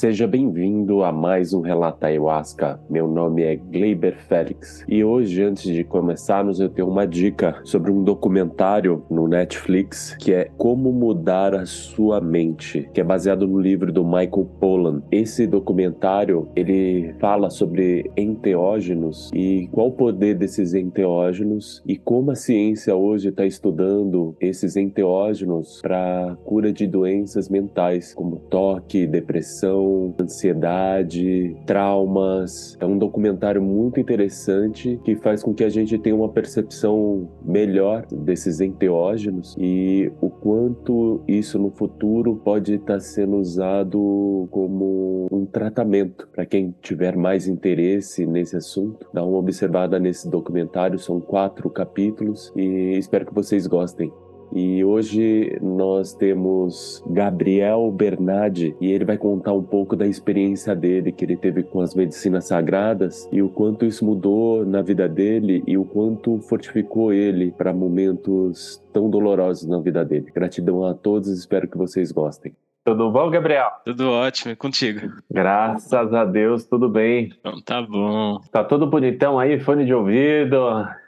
Seja bem-vindo a mais um Relata Ayahuasca. Meu nome é Gleiber Félix e hoje, antes de começarmos, eu tenho uma dica sobre um documentário no Netflix que é Como Mudar a Sua Mente, que é baseado no livro do Michael Pollan. Esse documentário ele fala sobre enteógenos e qual o poder desses enteógenos e como a ciência hoje está estudando esses enteógenos para cura de doenças mentais como toque, depressão depressão, ansiedade, traumas. É um documentário muito interessante que faz com que a gente tenha uma percepção melhor desses enteógenos e o quanto isso no futuro pode estar sendo usado como um tratamento para quem tiver mais interesse nesse assunto. Dá uma observada nesse documentário, são quatro capítulos e espero que vocês gostem. E hoje nós temos Gabriel Bernardi e ele vai contar um pouco da experiência dele que ele teve com as medicinas sagradas e o quanto isso mudou na vida dele e o quanto fortificou ele para momentos tão dolorosos na vida dele. Gratidão a todos, espero que vocês gostem. Tudo bom, Gabriel? Tudo ótimo, e contigo? Graças a Deus, tudo bem. Então tá bom. Tá tudo bonitão aí, fone de ouvido,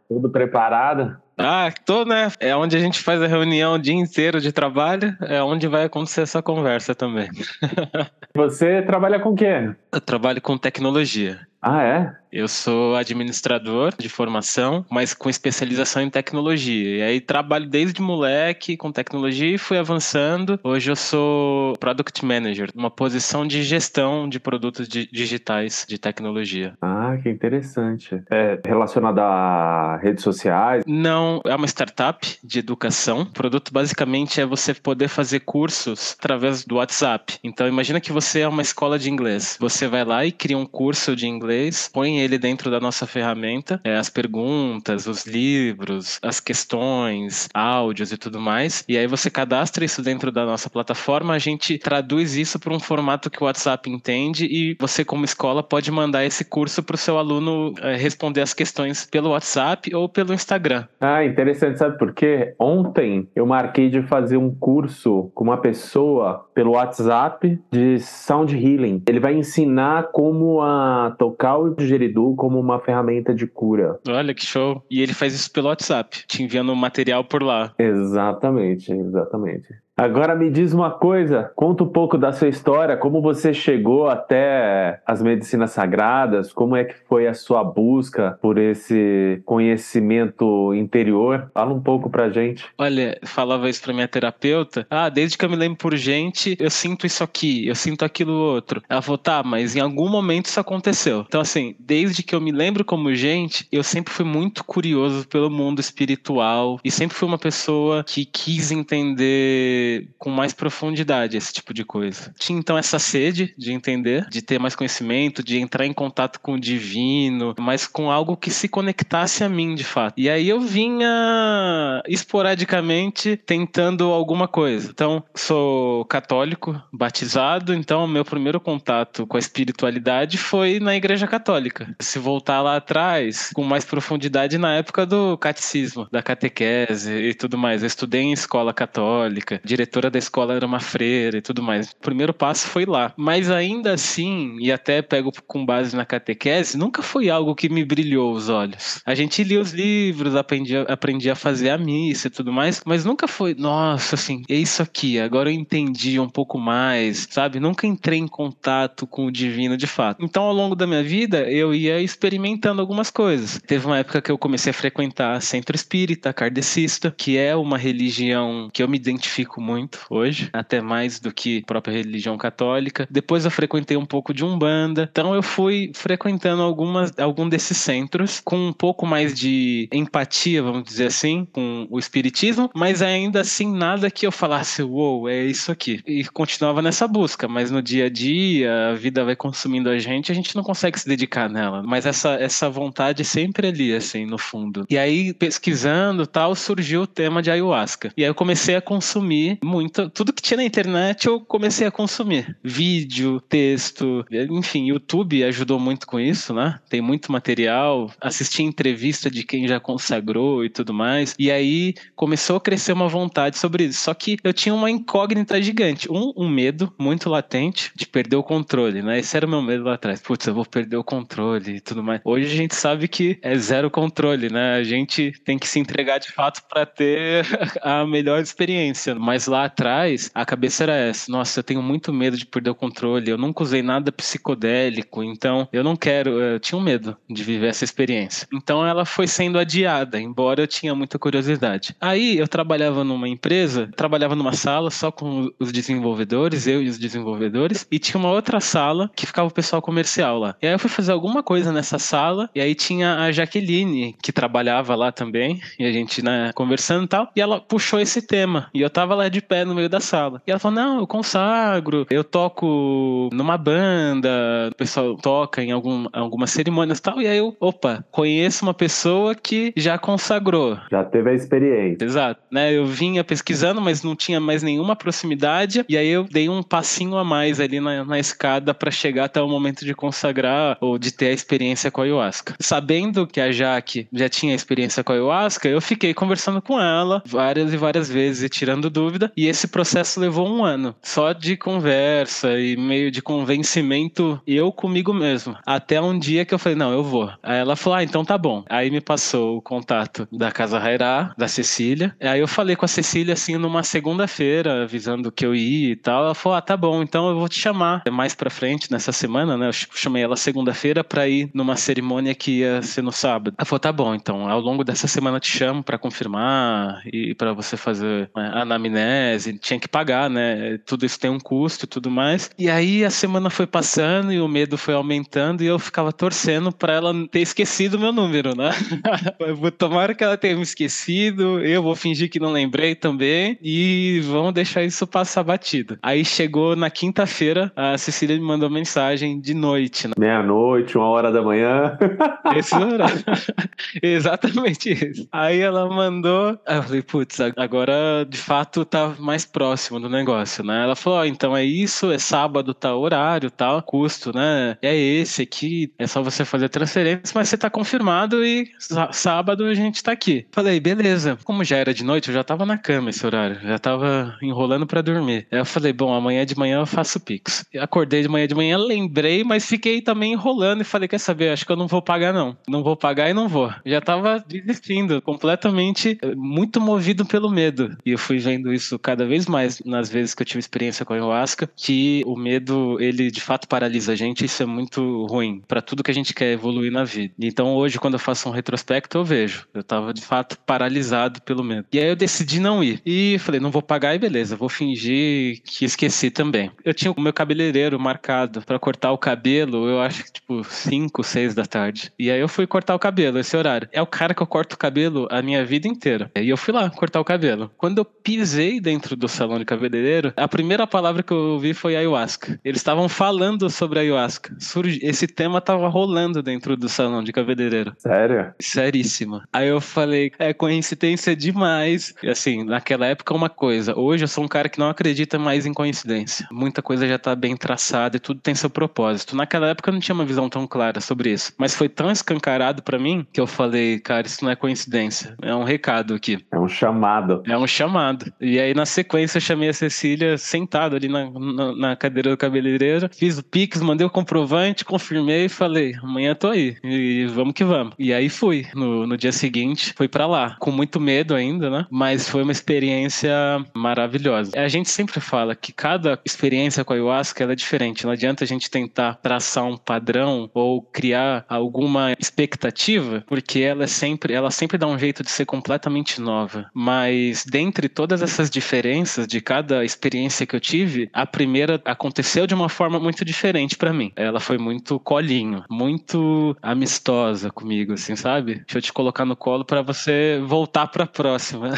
tudo preparado? Ah, tô, né? É onde a gente faz a reunião o dia inteiro de trabalho, é onde vai acontecer essa conversa também. Você trabalha com o quê? Eu trabalho com tecnologia. Ah, é? Eu sou administrador de formação, mas com especialização em tecnologia. E aí trabalho desde moleque com tecnologia e fui avançando. Hoje eu sou Product Manager, uma posição de gestão de produtos digitais de tecnologia. Ah, que interessante. É relacionado a redes sociais? Não, é uma startup de educação. O produto basicamente é você poder fazer cursos através do WhatsApp. Então imagina que você é uma escola de inglês. Você vai lá e cria um curso de inglês, põe ele dentro da nossa ferramenta, é, as perguntas, os livros, as questões, áudios e tudo mais. E aí você cadastra isso dentro da nossa plataforma, a gente traduz isso para um formato que o WhatsApp entende e você, como escola, pode mandar esse curso para o seu aluno é, responder as questões pelo WhatsApp ou pelo Instagram. Ah, interessante, sabe por quê? Ontem eu marquei de fazer um curso com uma pessoa pelo WhatsApp de Sound Healing. Ele vai ensinar como a tocar o digeridor como uma ferramenta de cura. Olha que show. E ele faz isso pelo WhatsApp, te enviando material por lá. Exatamente, exatamente. Agora me diz uma coisa, conta um pouco da sua história, como você chegou até as medicinas sagradas, como é que foi a sua busca por esse conhecimento interior? Fala um pouco pra gente. Olha, falava isso pra minha terapeuta, ah, desde que eu me lembro por gente, eu sinto isso aqui, eu sinto aquilo outro. Ela falou, tá, mas em algum momento isso aconteceu. Então assim, desde que eu me lembro como gente, eu sempre fui muito curioso pelo mundo espiritual e sempre fui uma pessoa que quis entender com mais profundidade esse tipo de coisa. Tinha então essa sede de entender, de ter mais conhecimento, de entrar em contato com o divino, mas com algo que se conectasse a mim de fato. E aí eu vinha esporadicamente tentando alguma coisa. Então, sou católico, batizado, então meu primeiro contato com a espiritualidade foi na igreja católica. Se voltar lá atrás, com mais profundidade na época do catecismo, da catequese e tudo mais. Eu estudei em escola católica, diretora da escola era uma freira e tudo mais. O primeiro passo foi lá. Mas ainda assim, e até pego com base na catequese, nunca foi algo que me brilhou os olhos. A gente lia os livros, aprendia, aprendia a fazer a missa e tudo mais, mas nunca foi, nossa, assim, é isso aqui, agora eu entendi um pouco mais, sabe? Nunca entrei em contato com o divino de fato. Então, ao longo da minha vida, eu ia experimentando algumas coisas. Teve uma época que eu comecei a frequentar centro espírita, kardecista, que é uma religião que eu me identifico muito hoje, até mais do que própria religião católica. Depois eu frequentei um pouco de Umbanda, então eu fui frequentando algumas, algum desses centros com um pouco mais de empatia, vamos dizer assim, com o espiritismo, mas ainda assim nada que eu falasse, uou, wow, é isso aqui. E continuava nessa busca, mas no dia a dia, a vida vai consumindo a gente, a gente não consegue se dedicar nela. Mas essa, essa vontade sempre ali, assim, no fundo. E aí, pesquisando tal, surgiu o tema de ayahuasca. E aí eu comecei a consumir muito. Tudo que tinha na internet eu comecei a consumir. Vídeo, texto, enfim, YouTube ajudou muito com isso, né? Tem muito material. Assisti entrevista de quem já consagrou e tudo mais. E aí começou a crescer uma vontade sobre isso. Só que eu tinha uma incógnita gigante. Um, um medo muito latente de perder o controle, né? Esse era o meu medo lá atrás. Putz, eu vou perder o controle e tudo mais. Hoje a gente sabe que é zero controle, né? A gente tem que se entregar de fato para ter a melhor experiência. Mas lá atrás, a cabeça era essa: nossa, eu tenho muito medo de perder o controle. Eu nunca usei nada psicodélico, então eu não quero. Eu tinha um medo de viver essa experiência. Então ela foi sendo adiada, embora eu tinha muita curiosidade. Aí eu trabalhava numa empresa, trabalhava numa sala só com os desenvolvedores, eu e os desenvolvedores, e tinha uma outra sala que ficava o pessoal comercial lá. E aí eu fui fazer alguma coisa nessa sala, e aí tinha a Jaqueline, que trabalhava lá também, e a gente, né, conversando e tal, e ela puxou esse tema, e eu tava lá de pé no meio da sala. E ela falou: Não, eu consagro, eu toco numa banda, o pessoal toca em algum, algumas cerimônias e tal, e aí eu, opa, conheço uma pessoa que já consagrou. Já teve a experiência. Exato, né, eu vinha pesquisando, mas não tinha mais nenhuma proximidade, e aí eu dei um passinho a mais ali na, na escada para chegar até o momento de consagrar ou de ter a experiência com a ayahuasca. Sabendo que a Jaque já tinha experiência com a ayahuasca, eu fiquei conversando com ela várias e várias vezes e tirando dúvida, e esse processo levou um ano, só de conversa e meio de convencimento eu comigo mesmo. Até um dia que eu falei, não, eu vou. Aí ela falou, ah, então tá bom. Aí me passou o contato da Casa Rairá, da Cecília. Aí eu falei com a Cecília assim numa segunda-feira, avisando que eu ia e tal. Ela falou, ah, tá bom, então eu vou te chamar mais pra frente nessa semana, né? Eu chamei ela segunda-feira pra ir numa cerimônia que ia ser no sábado. Ela falou, tá bom, então ao longo dessa semana eu te chamo pra confirmar e pra você fazer né, anamnese. Tinha que pagar, né? Tudo isso tem um custo e tudo mais. E aí a semana foi passando e o medo foi aumentando e eu ficava torcendo pra ela ter esquecido o meu número, né? Tomara que ela tenha me esquecido, eu vou fingir que não lembrei também e vamos deixar isso passar batido. Aí chegou na quinta-feira, a Cecília me mandou mensagem de noite. Né? Meia-noite, uma hora da manhã. Esse horário. Exatamente isso. Aí ela mandou. Eu falei, putz, agora de fato tá mais próximo do negócio, né? Ela falou: oh, então é isso, é sábado, tá horário, tal, tá, custo, né? É esse aqui, é só você fazer transferência, mas você tá confirmado e sábado a gente tá aqui. Falei, beleza. Como já era de noite, eu já tava na cama esse horário, já tava enrolando para dormir. Aí eu falei, bom, amanhã de manhã eu faço Pix. Acordei de manhã de manhã, lembrei, mas fiquei também enrolando e falei, quer saber, acho que eu não vou pagar não. Não vou pagar e não vou. Já tava desistindo, completamente eh, muito movido pelo medo. E eu fui vendo isso cada vez mais nas vezes que eu tive experiência com a ayahuasca, que o medo, ele de fato paralisa a gente, isso é muito ruim para tudo que a gente quer evoluir na vida. Então hoje, quando eu faço um retrospecto, eu vejo. Eu tava de fato paralisado pelo medo. E aí eu decidi não ir. E falei, não vou pagar e beleza, vou fingir que esqueci também. Eu tinha o meu cabeleireiro marcado para cortar o cabelo, eu acho que tipo 5, 6 da tarde. E aí eu fui cortar o cabelo esse horário. É o cara que eu corto o cabelo a minha vida inteira. E eu fui lá cortar o cabelo. Quando eu pisei dentro do salão de cabeleireiro, a primeira palavra que eu ouvi foi ayahuasca. Eles estavam falando sobre ayahuasca. Esse tema tava rolando dentro do salão de cabeleireiro. Sério? Seríssimo. Aí eu falei, é coincidência demais. E assim, naquela época uma coisa. Hoje eu sou um cara que não acredita mais em coincidência. Muita coisa já tá bem traçada e tudo tem seu propósito. Naquela época eu não tinha uma visão tão clara sobre isso. Mas foi tão escancarado para mim que eu falei, cara, isso não é coincidência. É um recado aqui. É um chamado. É um chamado. E aí na sequência eu chamei a Cecília sentado ali na, na, na cadeira do cabeleireiro. Fiz o Pix, mandei o comprovante, confirmei e falei, amanhã tô aí. E vamos que vamos. E aí fui. No, no dia seguinte, fui para lá. Com muito medo ainda, né? Mas foi uma experiência maravilhosa. A gente sempre fala que cada experiência com a ayahuasca é diferente. Não adianta a gente tentar traçar um padrão ou criar alguma expectativa, porque ela é sempre, ela sempre dá um jeito de ser completamente nova. Mas dentre todas essas diferenças de cada experiência que eu tive, a primeira aconteceu de uma forma muito diferente para mim. Ela foi muito colinho, muito amistosa comigo, assim, sabe? Deixa eu te colocar no colo para você voltar para próxima.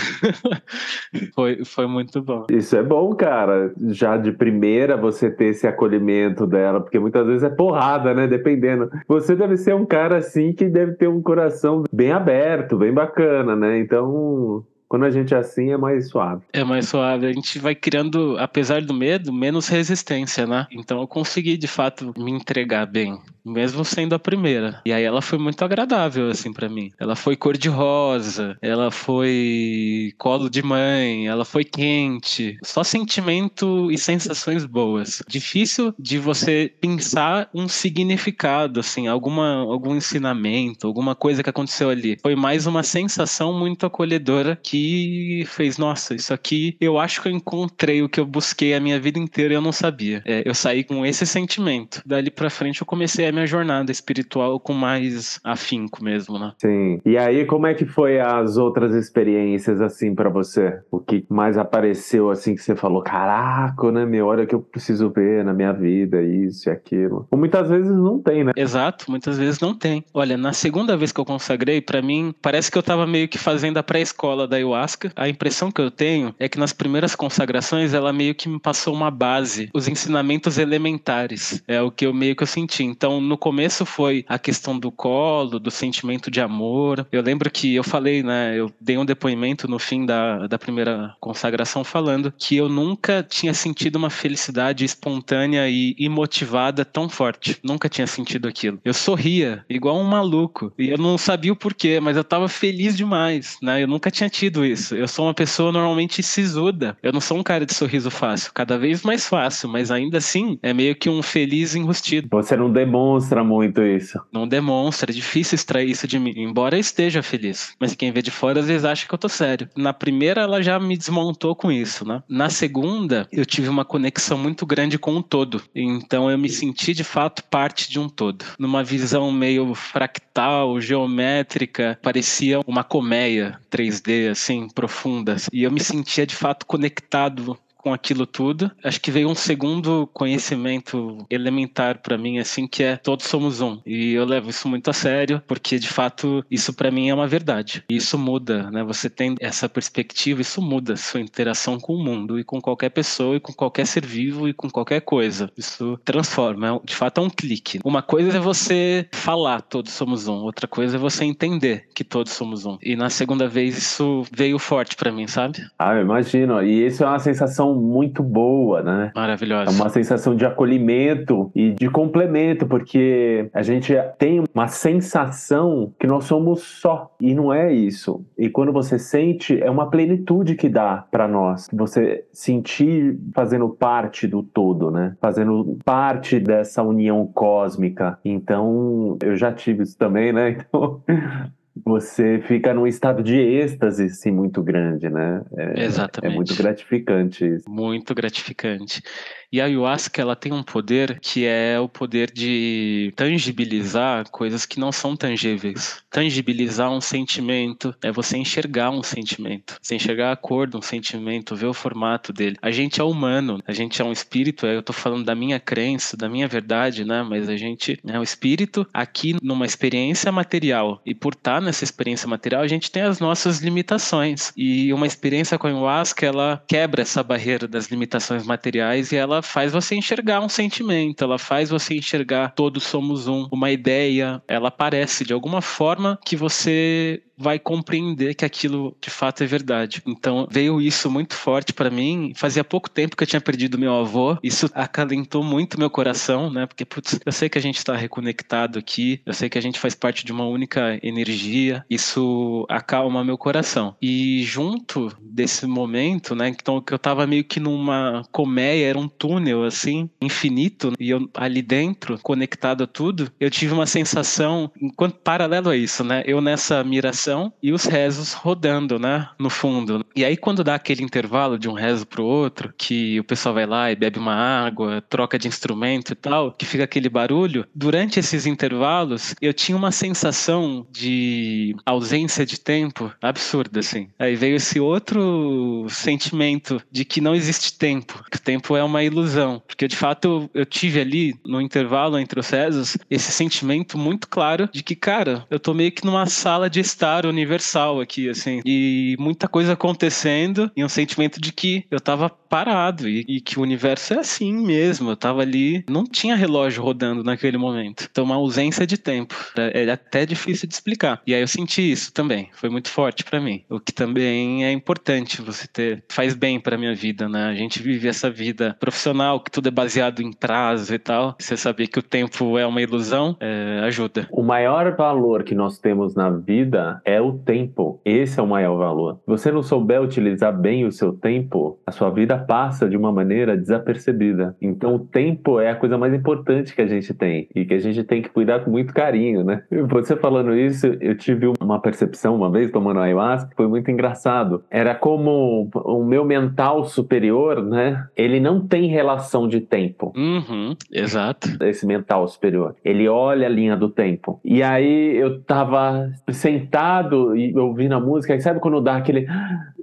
foi, foi muito bom. Isso é bom, cara. Já de primeira você ter esse acolhimento dela, porque muitas vezes é porrada, né? Dependendo. Você deve ser um cara assim que deve ter um coração bem aberto, bem bacana, né? Então, Quando a gente é assim, é mais suave. É mais suave. A gente vai criando, apesar do medo, menos resistência, né? Então eu consegui, de fato, me entregar bem mesmo sendo a primeira. E aí ela foi muito agradável, assim, para mim. Ela foi cor-de-rosa, ela foi colo de mãe, ela foi quente. Só sentimento e sensações boas. Difícil de você pensar um significado, assim, alguma, algum ensinamento, alguma coisa que aconteceu ali. Foi mais uma sensação muito acolhedora que fez, nossa, isso aqui eu acho que eu encontrei o que eu busquei a minha vida inteira e eu não sabia. É, eu saí com esse sentimento. Dali pra frente eu comecei a minha jornada espiritual com mais afinco mesmo, né? Sim. E aí, como é que foi as outras experiências, assim, para você? O que mais apareceu, assim, que você falou, caraca, né, meu, olha que eu preciso ver na minha vida, isso e aquilo. Ou muitas vezes não tem, né? Exato, muitas vezes não tem. Olha, na segunda vez que eu consagrei, para mim, parece que eu tava meio que fazendo a pré-escola da ayahuasca. A impressão que eu tenho é que nas primeiras consagrações, ela meio que me passou uma base, os ensinamentos elementares. É o que eu meio que eu senti. Então, no começo foi a questão do colo, do sentimento de amor. Eu lembro que eu falei, né? Eu dei um depoimento no fim da, da primeira consagração falando que eu nunca tinha sentido uma felicidade espontânea e imotivada tão forte. Nunca tinha sentido aquilo. Eu sorria, igual um maluco. E eu não sabia o porquê, mas eu tava feliz demais, né? Eu nunca tinha tido isso. Eu sou uma pessoa normalmente sisuda. Eu não sou um cara de sorriso fácil. Cada vez mais fácil, mas ainda assim é meio que um feliz enrustido. Você não demonstra demonstra muito isso. Não demonstra, é difícil extrair isso de mim, embora eu esteja feliz. Mas quem vê de fora às vezes acha que eu tô sério. Na primeira, ela já me desmontou com isso, né? Na segunda, eu tive uma conexão muito grande com o todo. Então eu me senti de fato parte de um todo. Numa visão meio fractal, geométrica, parecia uma colmeia 3D, assim, profunda. E eu me sentia de fato conectado com aquilo tudo. Acho que veio um segundo conhecimento elementar para mim, assim, que é todos somos um. E eu levo isso muito a sério, porque de fato isso para mim é uma verdade. E isso muda, né? Você tem essa perspectiva, isso muda sua interação com o mundo e com qualquer pessoa e com qualquer ser vivo e com qualquer coisa. Isso transforma, é de fato é um clique. Uma coisa é você falar todos somos um, outra coisa é você entender que todos somos um. E na segunda vez isso veio forte para mim, sabe? Ah, eu imagino. E isso é uma sensação muito boa, né? Maravilhosa. É uma sensação de acolhimento e de complemento, porque a gente tem uma sensação que nós somos só e não é isso. E quando você sente, é uma plenitude que dá para nós. Você sentir fazendo parte do todo, né? Fazendo parte dessa união cósmica. Então, eu já tive isso também, né? Então, você fica num estado de êxtase assim, muito grande, né? É, Exatamente. É muito gratificante isso. Muito gratificante. E a ayahuasca ela tem um poder que é o poder de tangibilizar coisas que não são tangíveis. Tangibilizar um sentimento é você enxergar um sentimento, você enxergar a cor de um sentimento, ver o formato dele. A gente é humano, a gente é um espírito, eu tô falando da minha crença, da minha verdade, né? Mas a gente é um espírito aqui numa experiência material. E por estar nessa experiência material, a gente tem as nossas limitações. E uma experiência com a ayahuasca, ela quebra essa barreira das limitações materiais e ela faz você enxergar um sentimento, ela faz você enxergar todos somos um, uma ideia, ela parece de alguma forma que você vai compreender que aquilo de fato é verdade. Então veio isso muito forte para mim. Fazia pouco tempo que eu tinha perdido meu avô. Isso acalentou muito meu coração, né? Porque putz, eu sei que a gente está reconectado aqui, eu sei que a gente faz parte de uma única energia. Isso acalma meu coração. E junto desse momento, né? Então que eu tava meio que numa colmeia, era um túnel assim, infinito, e eu ali dentro, conectado a tudo, eu tive uma sensação, enquanto paralelo a isso, né? Eu nessa miração e os rezos rodando, né, no fundo. E aí quando dá aquele intervalo de um rezo pro outro, que o pessoal vai lá e bebe uma água, troca de instrumento e tal, que fica aquele barulho, durante esses intervalos eu tinha uma sensação de ausência de tempo absurda, assim. Aí veio esse outro sentimento de que não existe tempo, que o tempo é uma ilusão ilusão. Porque de fato eu tive ali, no intervalo entre os rezos, esse sentimento muito claro de que, cara, eu tô meio que numa sala de estar universal aqui, assim. E muita coisa acontecendo e um sentimento de que eu tava parado e, e, que o universo é assim mesmo. Eu tava ali, não tinha relógio rodando naquele momento. Então, uma ausência de tempo. É, é até difícil de explicar. E aí eu senti isso também. Foi muito forte para mim. O que também é importante você ter, faz bem para minha vida, né? A gente vive essa vida profissional que tudo é baseado em prazo e tal. Você saber que o tempo é uma ilusão é, ajuda. O maior valor que nós temos na vida é o tempo. Esse é o maior valor. Se você não souber utilizar bem o seu tempo, a sua vida passa de uma maneira desapercebida. Então, o tempo é a coisa mais importante que a gente tem e que a gente tem que cuidar com muito carinho, né? Você falando isso, eu tive uma percepção uma vez tomando ayahuasca que foi muito engraçado. Era como o meu mental superior, né? Ele não tem relação de tempo. Uhum, exato. Esse mental superior. Ele olha a linha do tempo. E aí eu tava sentado e ouvindo a música, e sabe quando dá aquele.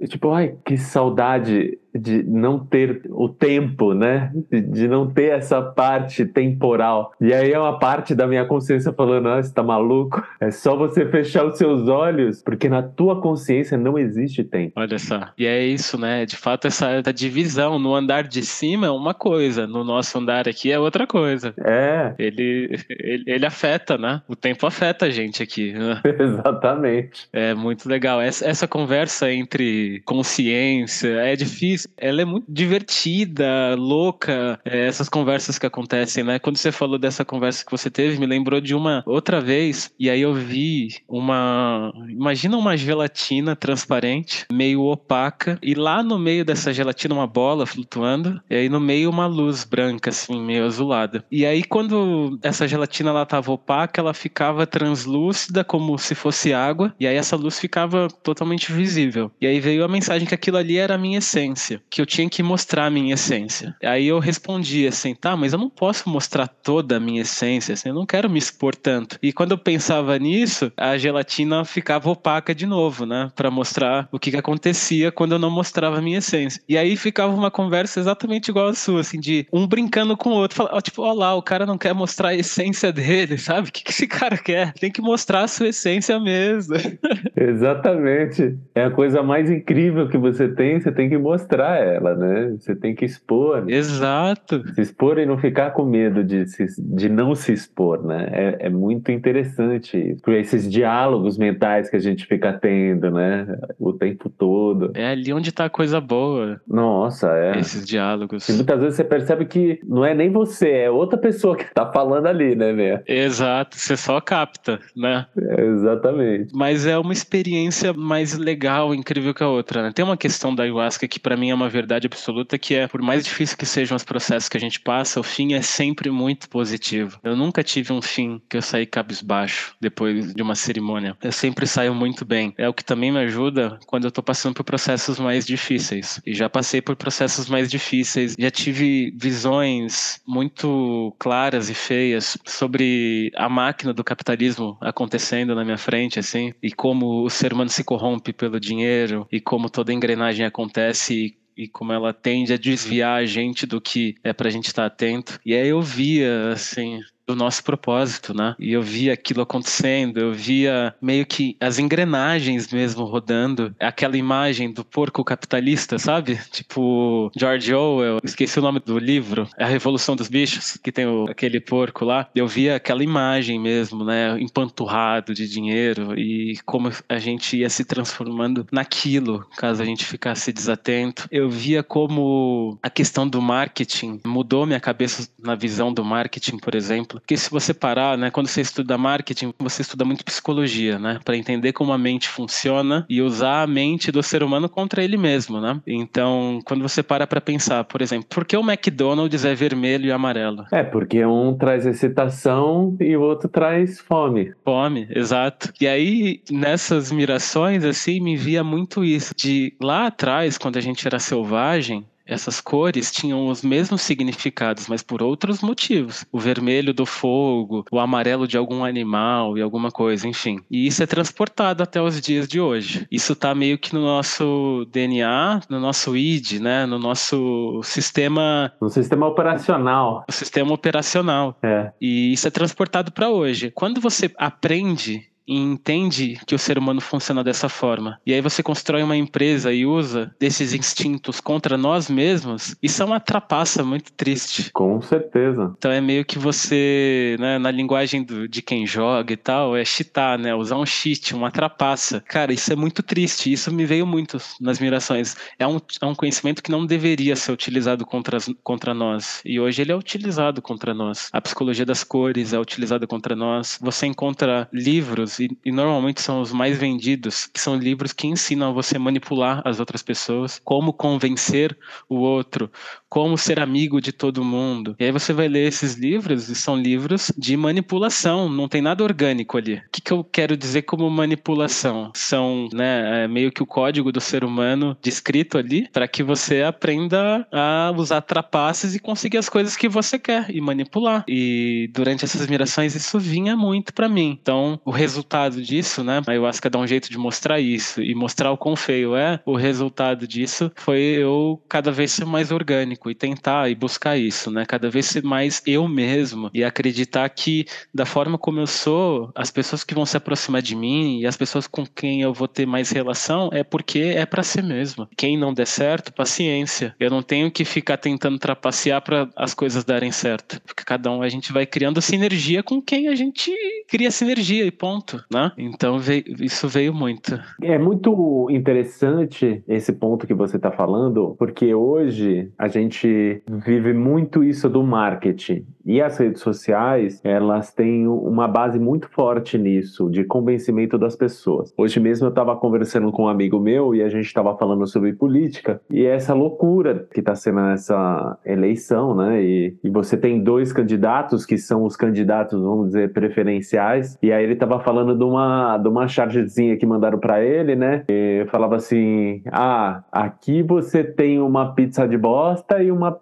Tipo, ai, que saudade de não ter o tempo, né? De, de, não ter essa parte temporal. E aí é uma parte da minha consciência falando: ah, você tá maluco? É só você fechar os seus olhos, porque na tua consciência não existe tempo. Olha só. E é isso, né? De fato, essa, essa divisão no andar de cima é uma coisa, no nosso andar aqui é outra coisa. É. Ele, ele, ele afeta, né? O tempo afeta a gente aqui. Né? Exatamente. É muito legal. Essa, essa conversa entre consciência é difícil ela é muito divertida, louca, é, essas conversas que acontecem, né? Quando você falou dessa conversa que você teve, me lembrou de uma outra vez, e aí eu vi uma. Imagina uma gelatina transparente, meio opaca, e lá no meio dessa gelatina uma bola flutuando, e aí no meio uma luz branca, assim, meio azulada. E aí quando essa gelatina ela tava opaca, ela ficava translúcida, como se fosse água, e aí essa luz ficava totalmente visível. E aí veio a mensagem que aquilo ali era a minha essência que eu tinha que mostrar a minha essência. Aí eu respondi assim, tá, mas eu não posso mostrar toda a minha essência, assim, eu não quero me expor tanto. E quando eu pensava nisso, a gelatina ficava opaca de novo, né, para mostrar o que, que acontecia quando eu não mostrava a minha essência. E aí ficava uma conversa exatamente igual a sua, assim, de um brincando com o outro, falando, tipo, ó lá, o cara não quer mostrar a essência dele, sabe? O que, que esse cara quer? Tem que mostrar a sua essência mesmo. Exatamente. É a coisa mais incrível que você tem, você tem que mostrar ela, né? Você tem que expor. Exato. Se expor e não ficar com medo de, se, de não se expor, né? É, é muito interessante isso. Por esses diálogos mentais que a gente fica tendo, né? O tempo todo. É ali onde tá a coisa boa. Nossa, é. Esses diálogos. E muitas vezes você percebe que não é nem você, é outra pessoa que tá falando ali, né, Né? Exato, você só capta, né? É, exatamente. Mas é uma experiência mais legal, incrível que a outra, né? Tem uma questão da ayahuasca que para mim é uma verdade absoluta que é, por mais difícil que sejam os processos que a gente passa, o fim é sempre muito positivo. Eu nunca tive um fim que eu saí cabisbaixo depois de uma cerimônia. Eu sempre saio muito bem. É o que também me ajuda quando eu tô passando por processos mais difíceis. E já passei por processos mais difíceis, já tive visões muito claras e feias sobre a máquina do capitalismo acontecendo na minha frente, assim, e como o ser humano se corrompe pelo dinheiro e como toda engrenagem acontece e como ela tende a desviar a gente do que é pra gente estar atento. E aí eu via, assim, do nosso propósito, né? E eu via aquilo acontecendo, eu via meio que as engrenagens mesmo rodando, aquela imagem do porco capitalista, sabe? Tipo George Orwell, esqueci o nome do livro, A Revolução dos Bichos, que tem o, aquele porco lá. Eu via aquela imagem mesmo, né? Empanturrado de dinheiro e como a gente ia se transformando naquilo, caso a gente ficasse desatento. Eu via como a questão do marketing mudou minha cabeça na visão do marketing, por exemplo porque se você parar, né, quando você estuda marketing, você estuda muito psicologia, né, para entender como a mente funciona e usar a mente do ser humano contra ele mesmo, né? Então, quando você para para pensar, por exemplo, por que o McDonald's é vermelho e amarelo? É, porque um traz excitação e o outro traz fome. Fome, exato. E aí, nessas mirações, assim, me via muito isso, de lá atrás, quando a gente era selvagem, essas cores tinham os mesmos significados, mas por outros motivos. O vermelho do fogo, o amarelo de algum animal e alguma coisa, enfim. E isso é transportado até os dias de hoje. Isso está meio que no nosso DNA, no nosso ID, né? No nosso sistema. No sistema operacional. O sistema operacional. É. E isso é transportado para hoje. Quando você aprende e entende que o ser humano funciona dessa forma. E aí você constrói uma empresa e usa desses instintos contra nós mesmos, isso é uma trapaça muito triste. Com certeza. Então é meio que você, né, na linguagem do, de quem joga e tal, é cheatar, né? Usar um cheat, uma trapaça. Cara, isso é muito triste. Isso me veio muito nas mirações. É um, é um conhecimento que não deveria ser utilizado contra, contra nós. E hoje ele é utilizado contra nós. A psicologia das cores é utilizada contra nós. Você encontra livros livros, e, e, normalmente são os mais vendidos, que são livros que ensinam a você manipular as outras pessoas, como convencer o outro, como ser amigo de todo mundo. E aí você vai ler esses livros, e são livros de manipulação, não tem nada orgânico ali. O que, que eu quero dizer como manipulação? São né, é meio que o código do ser humano descrito ali para que você aprenda a usar trapaças e conseguir as coisas que você quer e manipular. E durante essas mirações isso vinha muito para mim. Então, o resultado resultado disso, né? A ayahuasca dá um jeito de mostrar isso e mostrar o quão feio é. O resultado disso foi eu cada vez ser mais orgânico e tentar e buscar isso, né? Cada vez ser mais eu mesmo e acreditar que da forma como eu sou, as pessoas que vão se aproximar de mim e as pessoas com quem eu vou ter mais relação é porque é para ser mesmo. Quem não der certo, paciência. Eu não tenho que ficar tentando trapacear para as coisas darem certo. Porque cada um a gente vai criando sinergia com quem a gente cria sinergia e ponto né? Então veio, isso veio muito. É muito interessante esse ponto que você está falando, porque hoje a gente vive muito isso do marketing. E as redes sociais, elas têm uma base muito forte nisso, de convencimento das pessoas. Hoje mesmo eu estava conversando com um amigo meu e a gente estava falando sobre política e é essa loucura que está sendo essa eleição, né? E, e você tem dois candidatos que são os candidatos, vamos dizer, preferenciais. E aí ele estava falando de uma, de uma chargezinha que mandaram para ele, né? E falava assim: ah, aqui você tem uma pizza de bosta e uma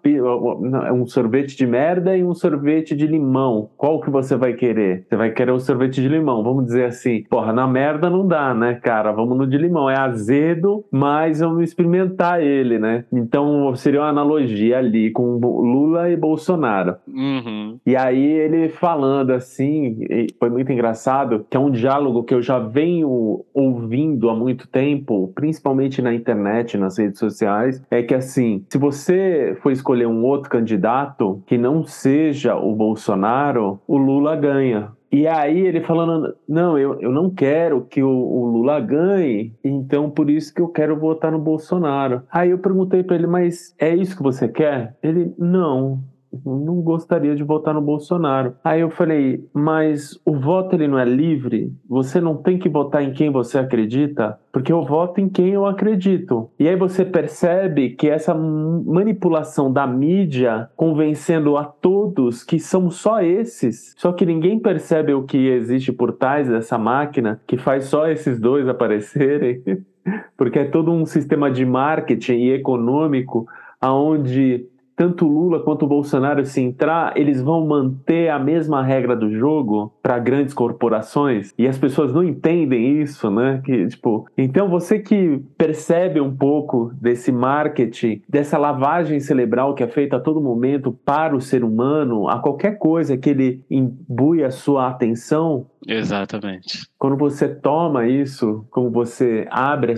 um sorvete de merda e um sorvete sorvete de limão, qual que você vai querer? Você vai querer o sorvete de limão, vamos dizer assim. Porra, na merda não dá, né, cara? Vamos no de limão. É azedo, mas vamos experimentar ele, né? Então seria uma analogia ali com Lula e Bolsonaro. Uhum. E aí ele falando assim, foi muito engraçado, que é um diálogo que eu já venho ouvindo há muito tempo, principalmente na internet, nas redes sociais, é que assim, se você for escolher um outro candidato que não seja o Bolsonaro, o Lula ganha. E aí ele falando, não, eu, eu não quero que o, o, Lula ganhe, então por isso que eu quero votar no Bolsonaro. Aí eu perguntei para ele, mas é isso que você quer? Ele, não, não gostaria de votar no Bolsonaro. Aí eu falei, mas o voto ele não é livre? Você não tem que votar em quem você acredita? Porque eu voto em quem eu acredito. E aí você percebe que essa manipulação da mídia convencendo a todos que são só esses, só que ninguém percebe o que existe por trás dessa máquina que faz só esses dois aparecerem. Porque é todo um sistema de marketing e econômico aonde tanto Lula quanto o Bolsonaro, se entrar, eles vão manter a mesma regra do jogo para grandes corporações e as pessoas não entendem isso, né? Que, tipo, então você que percebe um pouco desse marketing, dessa lavagem cerebral que é feita a todo momento para o ser humano, a qualquer coisa que ele imbui a sua atenção, Exatamente. Quando você toma isso, como você abre,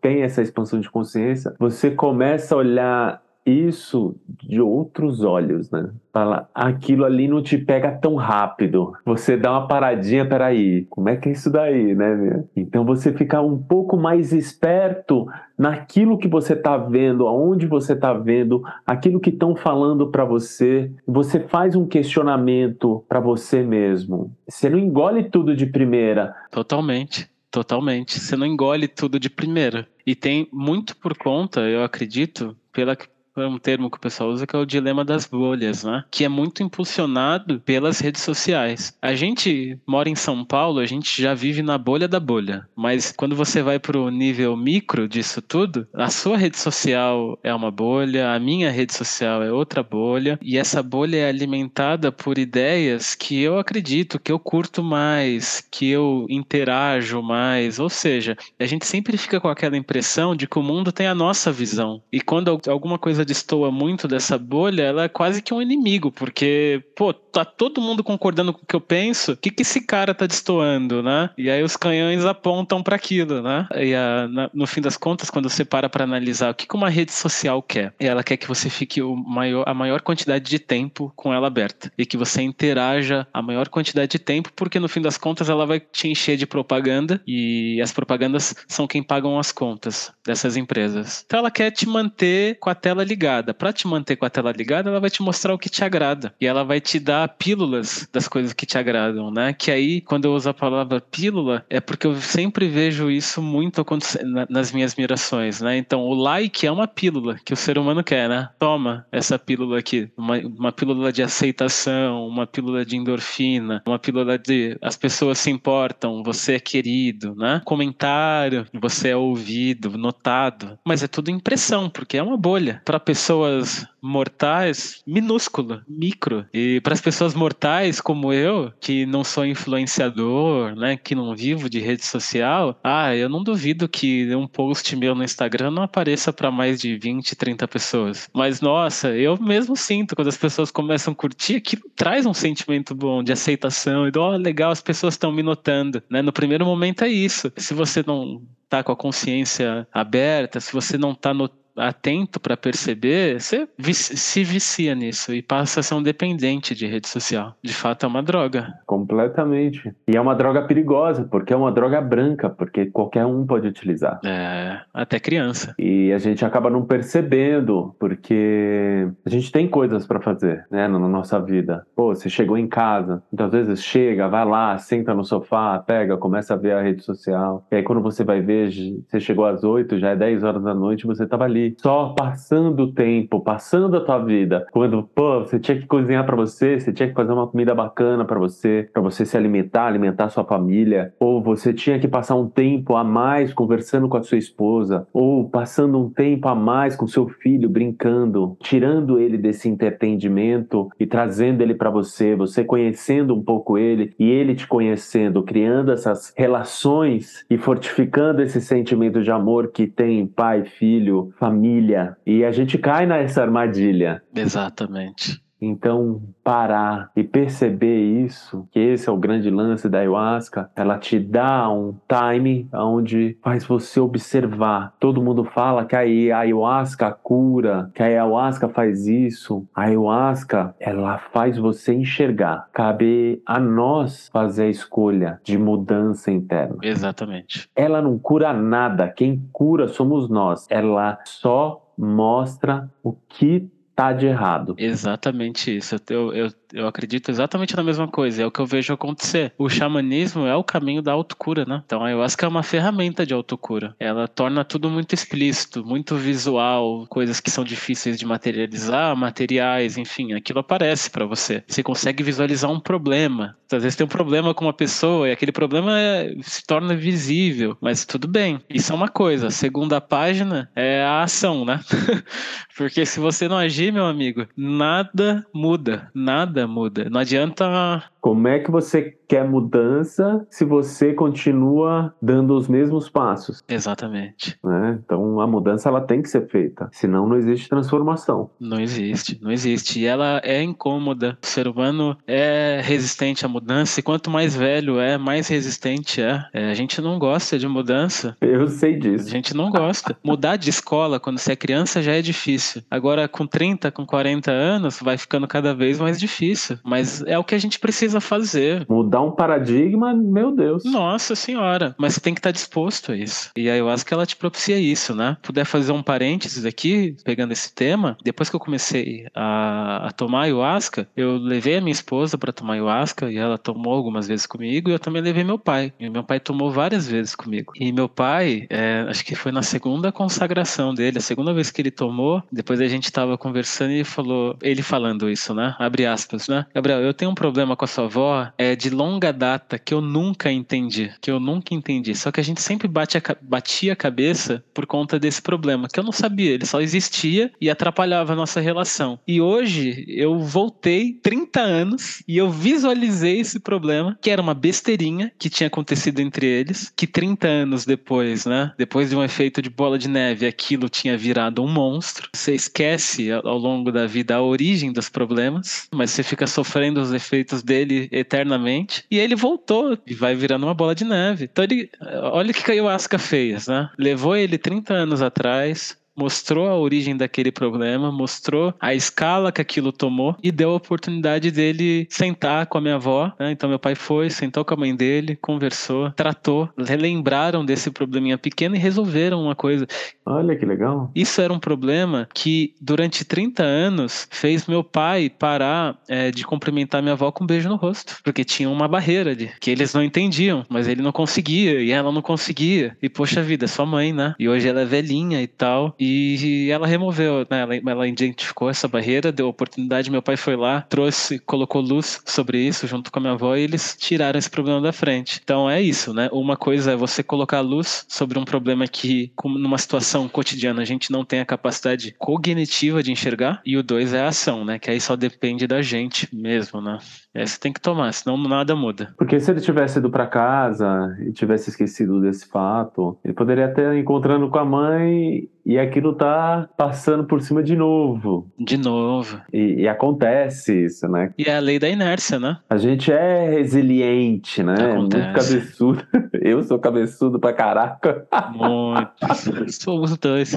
tem essa expansão de consciência, você começa a olhar isso de outros olhos, né? Fala, aquilo ali não te pega tão rápido. Você dá uma paradinha, peraí, como é que é isso daí, né? Então você fica um pouco mais esperto naquilo que você está vendo, aonde você está vendo, aquilo que estão falando para você. Você faz um questionamento para você mesmo. Você não engole tudo de primeira. Totalmente. Totalmente. Você não engole tudo de primeira. E tem muito por conta, eu acredito, pela é um termo que o pessoal usa, que é o dilema das bolhas, né? Que é muito impulsionado pelas redes sociais. A gente mora em São Paulo, a gente já vive na bolha da bolha. Mas quando você vai para o nível micro disso tudo, a sua rede social é uma bolha, a minha rede social é outra bolha, e essa bolha é alimentada por ideias que eu acredito, que eu curto mais, que eu interajo mais. Ou seja, a gente sempre fica com aquela impressão de que o mundo tem a nossa visão. E quando alguma coisa destoa muito dessa bolha, ela é quase que um inimigo, porque, pô, tá todo mundo concordando com o que eu penso, o que, que esse cara tá destoando, né? E aí os canhões apontam para aquilo, né? E a, na, no fim das contas, quando você para para analisar o que, que uma rede social quer, ela quer que você fique o maior, a maior quantidade de tempo com ela aberta e que você interaja a maior quantidade de tempo, porque no fim das contas ela vai te encher de propaganda e as propagandas são quem pagam as contas dessas empresas. Então ela quer te manter com a tela ligada. Para te manter com a tela ligada, ela vai te mostrar o que te agrada e ela vai te dar pílulas das coisas que te agradam, né? Que aí quando eu uso a palavra pílula é porque eu sempre vejo isso muito acontecer nas minhas mirações, né? Então o like é uma pílula que o ser humano quer, né? Toma essa pílula aqui, uma, uma pílula de aceitação, uma pílula de endorfina, uma pílula de as pessoas se importam, você é querido, né? Comentário, você é ouvido, notado, mas é tudo impressão, porque é uma bolha. Para pessoas mortais, minúscula, micro. E para as pessoas mortais como eu, que não sou influenciador, né, que não vivo de rede social, ah, eu não duvido que um post meu no Instagram não apareça para mais de 20, 30 pessoas. Mas nossa, eu mesmo sinto quando as pessoas começam a curtir, aquilo traz um sentimento bom de aceitação e de, oh, legal, as pessoas estão me notando, né? No primeiro momento é isso. Se você não tá com a consciência aberta, se você não tá notando atento para perceber, você se vicia nisso e passa a ser um dependente de rede social. De fato, é uma droga. Completamente. E é uma droga perigosa, porque é uma droga branca, porque qualquer um pode utilizar. É, até criança. E a gente acaba não percebendo, porque a gente tem coisas para fazer, né, na nossa vida. Pô, você chegou em casa, muitas vezes chega, vai lá, senta no sofá, pega, começa a ver a rede social. E aí quando você vai ver, você chegou às 8, já é 10 horas da noite, você tava ali só passando o tempo, passando a tua vida. Quando, pô, você tinha que cozinhar para você, você tinha que fazer uma comida bacana para você, para você se alimentar, alimentar sua família, ou você tinha que passar um tempo a mais conversando com a sua esposa, ou passando um tempo a mais com seu filho brincando, tirando ele desse entretendimento e trazendo ele para você, você conhecendo um pouco ele e ele te conhecendo, criando essas relações e fortificando esse sentimento de amor que tem pai, filho, família família. E a gente cai nessa armadilha. Exatamente. Então, parar e perceber isso, que esse é o grande lance da ayahuasca, ela te dá um time onde faz você observar. Todo mundo fala que a ayahuasca cura, que a ayahuasca faz isso. A ayahuasca, ela faz você enxergar. Cabe a nós fazer a escolha de mudança interna. Exatamente. Ela não cura nada, quem cura somos nós. Ela só mostra o que tá de errado. Exatamente isso. Eu, eu, eu acredito exatamente na mesma coisa. É o que eu vejo acontecer. O xamanismo é o caminho da autocura, né? Então acho que é uma ferramenta de autocura. Ela torna tudo muito explícito, muito visual, coisas que são difíceis de materializar, materiais, enfim, aquilo aparece para você. Você consegue visualizar um problema. Às vezes tem um problema com uma pessoa e aquele problema é, se torna visível, mas tudo bem. Isso é uma coisa. A segunda página é a ação, né? Porque se você não agir meu amigo, nada muda, nada muda. Não adianta. Como é que você quer mudança se você continua dando os mesmos passos? Exatamente. Né? Então a mudança ela tem que ser feita, senão não existe transformação. Não existe, não existe. E ela é incômoda. O ser humano é resistente à mudança e quanto mais velho é, mais resistente é. é a gente não gosta de mudança. Eu sei disso. A gente não gosta. Mudar de escola quando você é criança já é difícil. Agora com 30 30, com 40 anos, vai ficando cada vez mais difícil. Mas é o que a gente precisa precisa fazer. Mudar um paradigma, meu Deus. Nossa senhora, mas você tem que estar disposto a isso. E a ayahuasca ela te propicia isso, né? Puder fazer um parênteses aqui, pegando esse tema, depois que eu comecei a, a tomar ayahuasca, eu levei a minha esposa para tomar ayahuasca e ela tomou algumas vezes comigo e eu também levei meu pai. E meu pai tomou várias vezes comigo. E meu pai, é, acho que foi na segunda consagração dele, a segunda vez que ele tomou, depois a gente tava conversando e ele falou, ele falando isso, né? Abre aspas, né? Gabriel, eu tenho um problema com a sua avó, é de longa data que eu nunca entendi, que eu nunca entendi. Só que a gente sempre bate a, batia a cabeça por conta desse problema, que eu não sabia, ele só existia e atrapalhava a nossa relação. E hoje eu voltei 30 anos e eu visualizei esse problema, que era uma besteirinha que tinha acontecido entre eles, que 30 anos depois, né? Depois de um efeito de bola de neve, aquilo tinha virado um monstro. Você esquece ao longo da vida a origem dos problemas, mas você fica sofrendo os efeitos dele eternamente. E ele voltou e vai virando uma bola de neve. Então ele, olha o que a Asca fez, né? Levou ele 30 anos atrás, mostrou a origem daquele problema, mostrou a escala que aquilo tomou e deu a oportunidade dele sentar com a minha avó. Né? Então meu pai foi, sentou com a mãe dele, conversou, tratou, relembraram desse probleminha pequeno e resolveram uma coisa. Olha que legal. Isso era um problema que durante 30 anos fez meu pai parar é, de cumprimentar minha avó com um beijo no rosto, porque tinha uma barreira de que eles não entendiam, mas ele não conseguia e ela não conseguia. E poxa vida, é sua mãe, né? E hoje ela é velhinha e tal. E e ela removeu, né? Ela, ela, identificou essa barreira, deu oportunidade. Meu pai foi lá, trouxe, colocou luz sobre isso junto com a minha avó e eles tiraram esse problema da frente. Então é isso, né? Uma coisa é você colocar luz sobre um problema que, numa situação cotidiana, a gente não tem a capacidade cognitiva de enxergar. E o dois é a ação, né? Que aí só depende da gente mesmo, né? É, você tem que tomar, senão nada muda. Porque se ele tivesse ido para casa e tivesse esquecido desse fato, ele poderia ter encontrando com a mãe e aquilo tá passando por cima de novo. De novo. E, e, acontece isso, né? E é a lei da inércia, né? A gente é resiliente, né? Acontece. Muito cabeçudo. Eu sou cabeçudo pra caraca. Muito. Somos dois.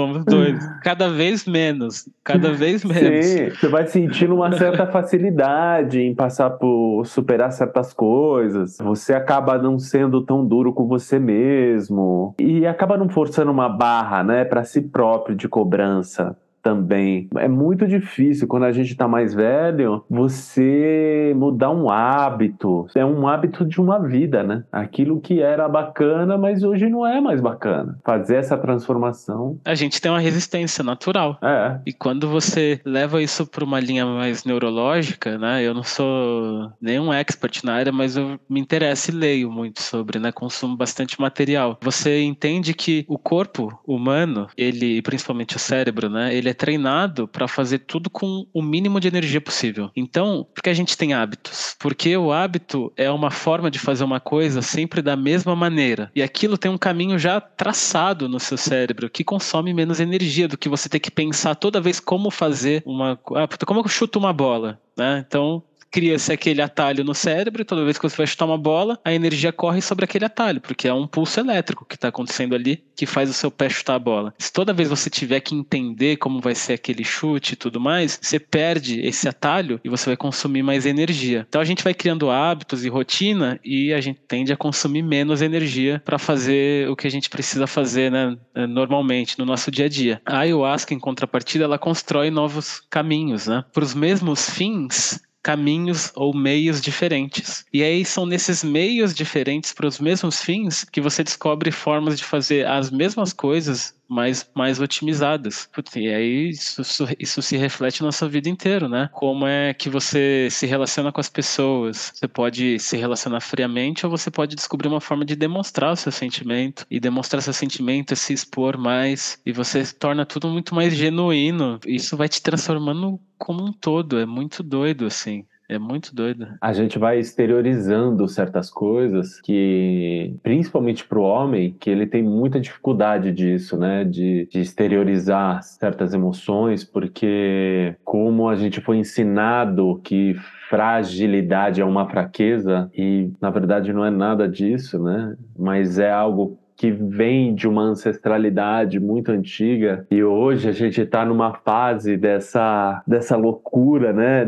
Somos dois. Cada vez menos. Cada vez menos. Sim, você vai sentindo uma certa facilidade em passar por superar certas coisas. Você acaba não sendo tão duro com você mesmo. E acaba não forçando uma barra, né, para si próprio de cobrança também. É muito difícil quando a gente está mais velho você mudar um hábito. É um hábito de uma vida, né? Aquilo que era bacana, mas hoje não é mais bacana. Fazer essa transformação. A gente tem uma resistência natural. É. E quando você leva isso para uma linha mais neurológica, né? Eu não sou nenhum expert na área, mas eu me interesso e leio muito sobre, né? Consumo bastante material. Você entende que o corpo humano, ele, principalmente o cérebro, né? Ele é treinado para fazer tudo com o mínimo de energia possível. Então, por que a gente tem hábitos? Porque o hábito é uma forma de fazer uma coisa sempre da mesma maneira. E aquilo tem um caminho já traçado no seu cérebro que consome menos energia do que você ter que pensar toda vez como fazer uma. Ah, como eu chuto uma bola? Né? Então, cria-se aquele atalho no cérebro, e toda vez que você vai chutar uma bola, a energia corre sobre aquele atalho, porque é um pulso elétrico que está acontecendo ali que faz o seu pé chutar a bola. Se toda vez você tiver que entender como vai ser aquele chute e tudo mais, você perde esse atalho e você vai consumir mais energia. Então a gente vai criando hábitos e rotina e a gente tende a consumir menos energia para fazer o que a gente precisa fazer, né, normalmente no nosso dia a dia. A ayahuasca, em contrapartida, ela constrói novos caminhos, né? Para os mesmos fins, caminhos ou meios diferentes. E aí são nesses meios diferentes para os mesmos fins que você descobre formas de fazer as mesmas coisas mais, mais otimizadas. E aí isso, isso se reflete na sua vida inteira, né? Como é que você se relaciona com as pessoas. Você pode se relacionar friamente ou você pode descobrir uma forma de demonstrar o seu sentimento. E demonstrar seu sentimento é se expor mais. E você torna tudo muito mais genuíno. Isso vai te transformando como um todo. É muito doido, assim. É muito doido. A gente vai exteriorizando certas coisas que, principalmente para o homem, que ele tem muita dificuldade disso, né? De, de exteriorizar certas emoções, porque como a gente foi ensinado que fragilidade é uma fraqueza e na verdade não é nada disso, né? Mas é algo que vem de uma ancestralidade muito antiga e hoje a gente está numa fase dessa, dessa loucura, né?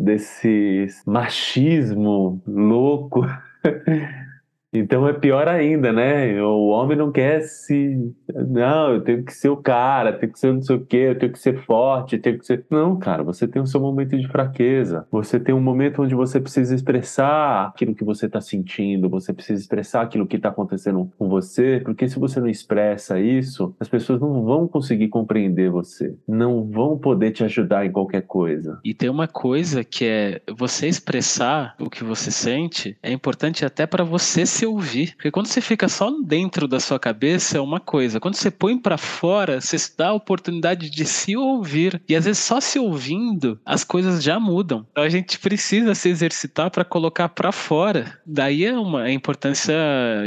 Desse machismo louco. Então é pior ainda, né? O homem não quer se. Não, eu tenho que ser o cara, tenho que ser não sei o quê, eu tenho que ser forte, tenho que ser. Não, cara, você tem o seu momento de fraqueza. Você tem um momento onde você precisa expressar aquilo que você está sentindo, você precisa expressar aquilo que está acontecendo com você, porque se você não expressa isso, as pessoas não vão conseguir compreender você, não vão poder te ajudar em qualquer coisa. E tem uma coisa que é você expressar o que você sente, é importante até para você se ouvir. Porque quando você fica só dentro da sua cabeça é uma coisa. Quando você põe para fora, você dá a oportunidade de se ouvir. E às vezes só se ouvindo, as coisas já mudam. Então a gente precisa se exercitar para colocar para fora. Daí é uma importância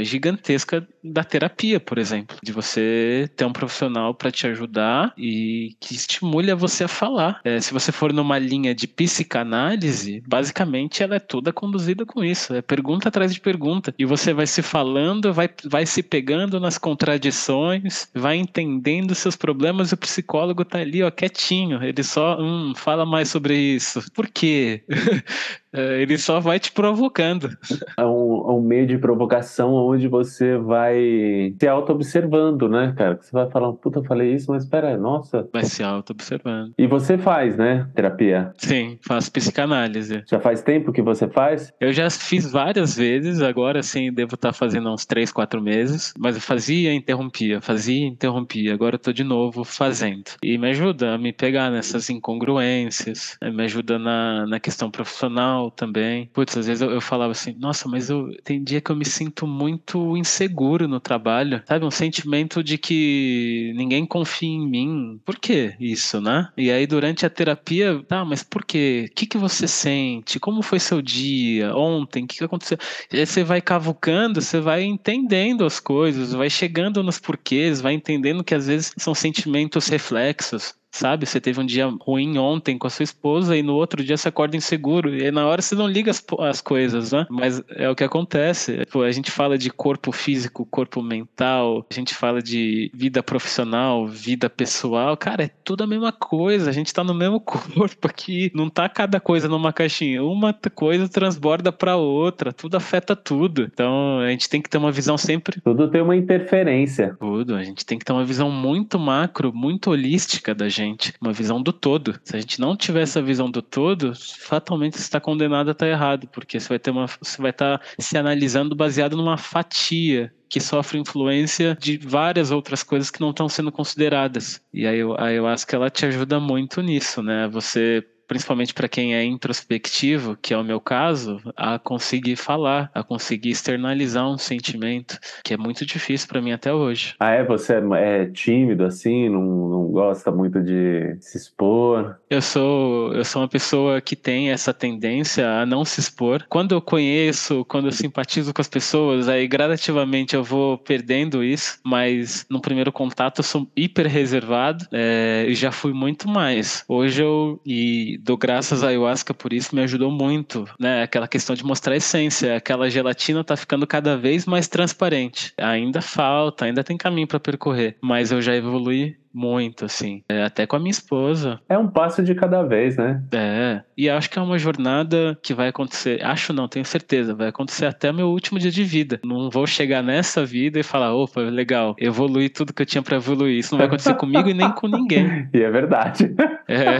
gigantesca da terapia, por exemplo, de você ter um profissional para te ajudar e que estimule a você a falar. É, se você for numa linha de psicanálise, basicamente ela é toda conduzida com isso, é pergunta atrás de pergunta. E você você vai se falando, vai, vai se pegando nas contradições, vai entendendo seus problemas e o psicólogo tá ali, ó, quietinho. Ele só, hum, fala mais sobre isso. Por quê? É, ele só vai te provocando. É um, é um, meio de provocação onde você vai se auto-observando, né, cara? Você vai falar, puta, eu falei isso, mas espera, nossa. Vai se auto-observando. E você faz, né, terapia? Sim, faço psicanálise. Já faz tempo que você faz? Eu já fiz várias vezes, agora sim, devo estar fazendo uns três, quatro meses, mas eu fazia interrompia, fazia interrompia. Agora eu de novo fazendo. E me ajuda a me pegar nessas incongruências, me ajuda na, na questão profissional também. Putz, às vezes eu, eu, falava assim, nossa, mas eu tem dia que eu me sinto muito inseguro no trabalho, sabe? Um sentimento de que ninguém confia em mim. Por que isso, né? E aí durante a terapia, tá, mas por quê? O que, que você sente? Como foi seu dia? Ontem? O que, que aconteceu? E aí você vai cavucando, você vai entendendo as coisas, vai chegando nos porquês, vai entendendo que às vezes são sentimentos reflexos sabe? Você teve um dia ruim ontem com a sua esposa e no outro dia você acorda inseguro. E na hora você não liga as, as coisas, né? Mas é o que acontece. Pô, a gente fala de corpo físico, corpo mental, a gente fala de vida profissional, vida pessoal. Cara, é tudo a mesma coisa. A gente tá no mesmo corpo aqui. Não tá cada coisa numa caixinha. Uma coisa transborda pra outra. Tudo afeta tudo. Então a gente tem que ter uma visão sempre. Tudo tem uma interferência. Tudo. A gente tem que ter uma visão muito macro, muito holística da gente gente, uma visão do todo. Se a gente não tiver essa visão do todo, fatalmente você está condenado a estar errado, porque você vai ter uma, você vai estar se analisando baseado numa fatia que sofre influência de várias outras coisas que não estão sendo consideradas. E aí eu acho que ela te ajuda muito nisso, né? Você principalmente para quem é introspectivo, que é o meu caso, a conseguir falar, a conseguir externalizar um sentimento que é muito difícil para mim até hoje. Ah, é? Você é, é tímido assim? Não, não gosta muito de se expor? Eu sou, eu sou uma pessoa que tem essa tendência a não se expor. Quando eu conheço, quando eu simpatizo com as pessoas, aí gradativamente eu vou perdendo isso, mas no primeiro contato eu sou hiper reservado é, e já fui muito mais. Hoje eu. E dou graças à ayahuasca por isso, me ajudou muito, né? Aquela questão de mostrar a essência, aquela gelatina tá ficando cada vez mais transparente. Ainda falta, ainda tem caminho para percorrer, mas eu já evolui muito, assim. É, até com a minha esposa. É um passo de cada vez, né? É. E acho que é uma jornada que vai acontecer. Acho não, tenho certeza. Vai acontecer até meu último dia de vida. Não vou chegar nessa vida e falar, opa, legal, evoluí tudo que eu tinha para evoluir. Isso não vai acontecer comigo e nem com ninguém. E é verdade. É.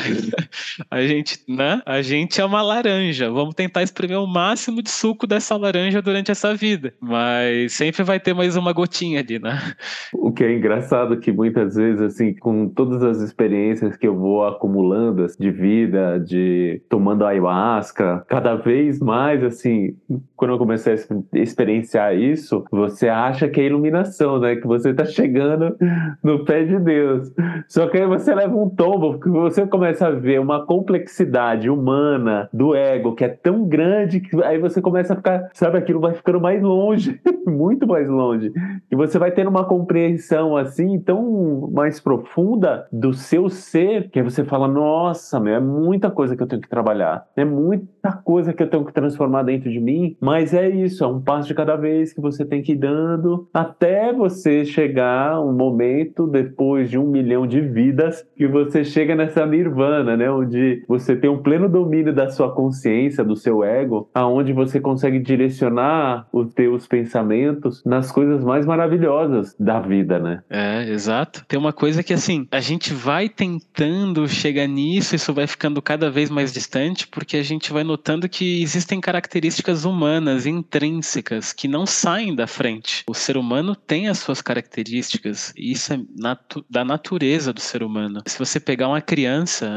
A gente, né? A gente é uma laranja. Vamos tentar espremer o máximo de suco dessa laranja durante essa vida. Mas sempre vai ter mais uma gotinha ali, né? O que é engraçado que muitas vezes, assim, assim, com todas as experiências que eu vou acumulando assim, de vida, de tomando ayahuasca, cada vez mais, assim, quando eu comecei a experienciar isso, você acha que é iluminação, né? Que você tá chegando no pé de Deus. Só que aí você leva um tombo, porque você começa a ver uma complexidade humana do ego que é tão grande que aí você começa a ficar, sabe, aquilo vai ficando mais longe, muito mais longe. E você vai tendo uma compreensão assim tão mais profunda profunda do seu ser, que aí você fala: nossa, meu, é muita coisa que eu tenho que trabalhar, é muita coisa que eu tenho que transformar dentro de mim, mas Mas é isso, é um passo de cada vez que você tem que ir dando até você chegar um momento depois de um milhão de vidas que você chega nessa nirvana, né? Onde você tem um pleno domínio da sua consciência, do seu ego, aonde você consegue direcionar os teus pensamentos nas coisas mais maravilhosas da vida, né? É, exato. Tem uma coisa que assim, a gente vai tentando chegar nisso, isso vai ficando cada vez mais distante, porque a gente vai notando que existem características humanas intrínsecas que não saem da frente. O ser humano tem as suas características, e isso é natu da natureza do ser humano. Se você pegar uma criança,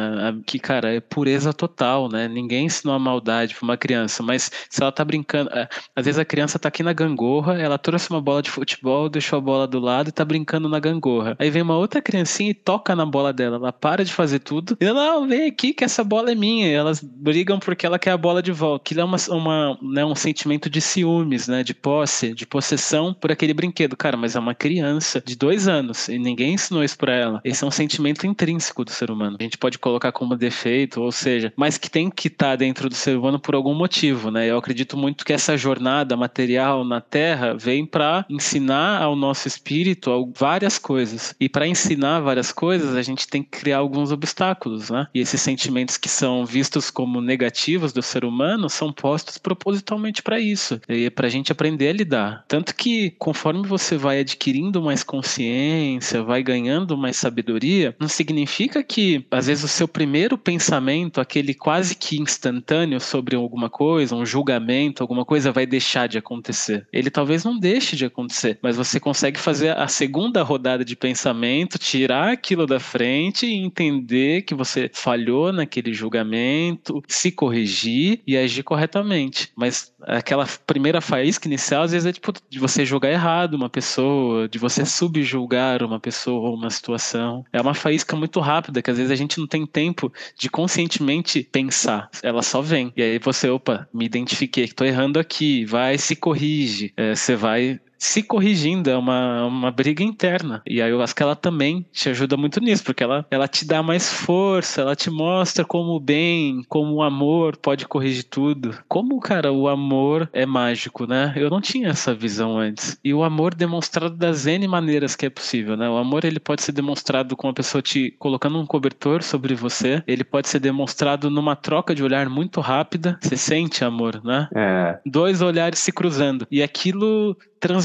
que, cara, é pureza total, né? Ninguém ensinou a maldade pra uma criança, mas se ela tá brincando, é, às vezes a criança tá aqui na gangorra, ela trouxe uma bola de futebol, deixou a bola do lado e tá brincando na gangorra. Aí vem uma outra criancinha e toca na bola dela, ela para de fazer tudo, e ela, não, vem aqui que essa bola é minha, e elas brigam porque ela quer a bola de volta. Aquilo é uma, uma, né, um sentimento de ciúmes, né, de posse, de possessão por aquele brinquedo. Cara, mas é uma criança de dois anos e ninguém ensinou isso pra ela. Esse é um sentimento intrínseco do ser humano. A gente pode colocar como defeito, ou seja, mas que tem que estar tá dentro do ser humano por algum motivo, né? Eu acredito muito que essa jornada material na Terra vem para ensinar ao nosso espírito várias coisas. E para ensinar várias coisas, a gente tem que criar alguns obstáculos, né? E esses sentimentos que são vistos como negativos do ser humano são postos propositalmente para isso. É para a gente aprender a lidar. Tanto que conforme você vai adquirindo mais consciência, vai ganhando mais sabedoria, não significa que às vezes o seu primeiro pensamento, aquele quase que instantâneo sobre alguma coisa, um julgamento, alguma coisa vai deixar de acontecer. Ele talvez não deixe de acontecer, mas você consegue fazer a segunda rodada de pensamento, tirar aquilo da frente e entender que você falhou naquele julgamento, se corrigir e agir corretamente. Mas aquela primeira faísca inicial, às vezes é tipo de você julgar errado uma pessoa, de você subjulgar uma pessoa ou uma situação. É uma faísca muito rápida que às vezes a gente não tem tempo de conscientemente pensar. Ela só vem. E aí você, opa, me identifiquei que tô errando aqui, vai se corrige. É, você vai se corrigindo, é uma, uma briga interna. E aí eu acho que ela também te ajuda muito nisso, porque ela, ela te dá mais força, ela te mostra como o bem, como o amor pode corrigir tudo. Como, cara, o amor é mágico, né? Eu não tinha essa visão antes. E o amor demonstrado das N maneiras que é possível, né? O amor ele pode ser demonstrado com a pessoa te colocando um cobertor sobre você, ele pode ser demonstrado numa troca de olhar muito rápida. Você sente amor, né? É. Dois olhares se cruzando. E aquilo